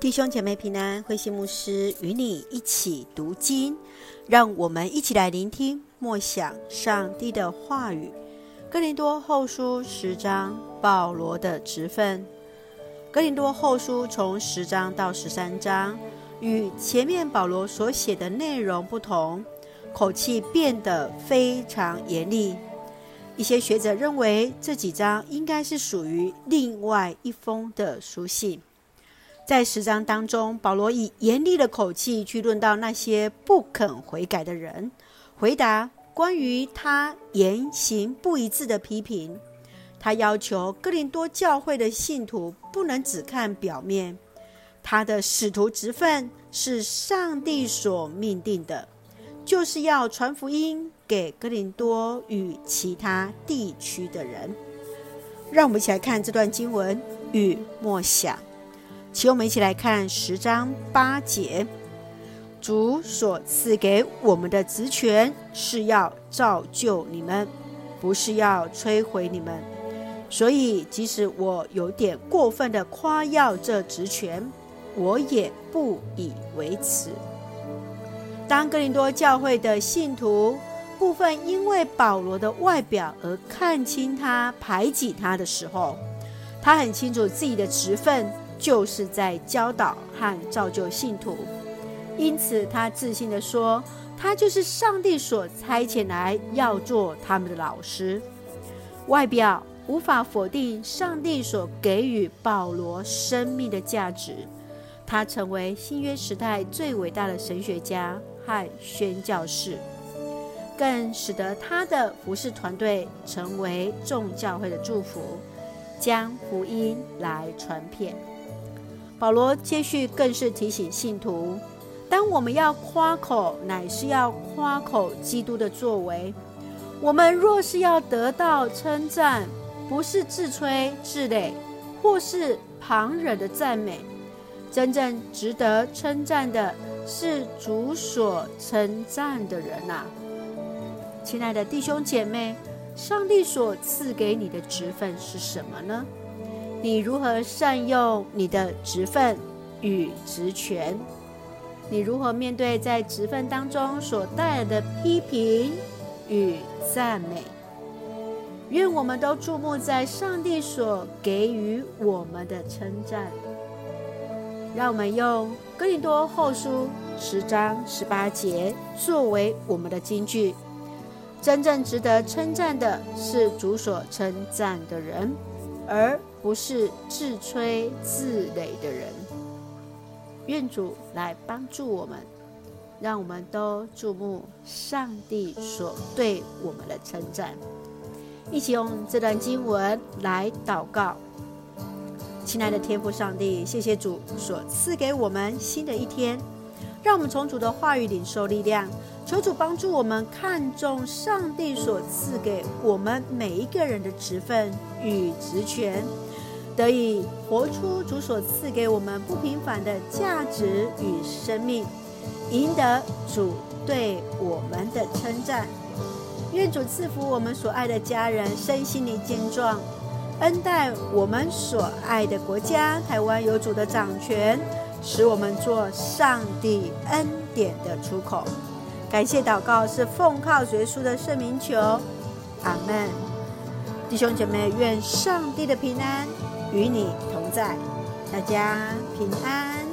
弟兄姐妹平安，慧馨牧师与你一起读经，让我们一起来聆听默想上帝的话语。哥林多后书十章，保罗的职分。哥林多后书从十章到十三章，与前面保罗所写的内容不同，口气变得非常严厉。一些学者认为这几章应该是属于另外一封的书信。在十章当中，保罗以严厉的口气去论到那些不肯悔改的人，回答关于他言行不一致的批评。他要求哥林多教会的信徒不能只看表面。他的使徒职分是上帝所命定的，就是要传福音给哥林多与其他地区的人。让我们一起来看这段经文与默想。请我们一起来看十章八节，主所赐给我们的职权是要造就你们，不是要摧毁你们。所以，即使我有点过分的夸耀这职权，我也不以为耻。当哥林多教会的信徒部分因为保罗的外表而看轻他、排挤他的时候，他很清楚自己的职分。就是在教导和造就信徒，因此他自信地说：“他就是上帝所差遣来要做他们的老师。”外表无法否定上帝所给予保罗生命的价值，他成为新约时代最伟大的神学家和宣教士，更使得他的服事团队成为众教会的祝福，将福音来传遍。保罗接续更是提醒信徒：当我们要夸口，乃是要夸口基督的作为；我们若是要得到称赞，不是自吹自擂，或是旁人的赞美，真正值得称赞的是主所称赞的人呐、啊。亲爱的弟兄姐妹，上帝所赐给你的职分是什么呢？你如何善用你的职分与职权？你如何面对在职分当中所带来的批评与赞美？愿我们都注目在上帝所给予我们的称赞。让我们用哥林多后书十章十八节作为我们的金句：真正值得称赞的是主所称赞的人，而不是自吹自擂的人。愿主来帮助我们，让我们都注目上帝所对我们的称赞。一起用这段经文来祷告。亲爱的天父上帝，谢谢主所赐给我们新的一天，让我们从主的话语领受力量。求主帮助我们看重上帝所赐给我们每一个人的职分与职权。得以活出主所赐给我们不平凡的价值与生命，赢得主对我们的称赞。愿主赐福我们所爱的家人身心灵健壮，恩待我们所爱的国家台湾有主的掌权，使我们做上帝恩典的出口。感谢祷告是奉靠耶稣的圣名求，阿门。弟兄姐妹，愿上帝的平安与你同在，大家平安。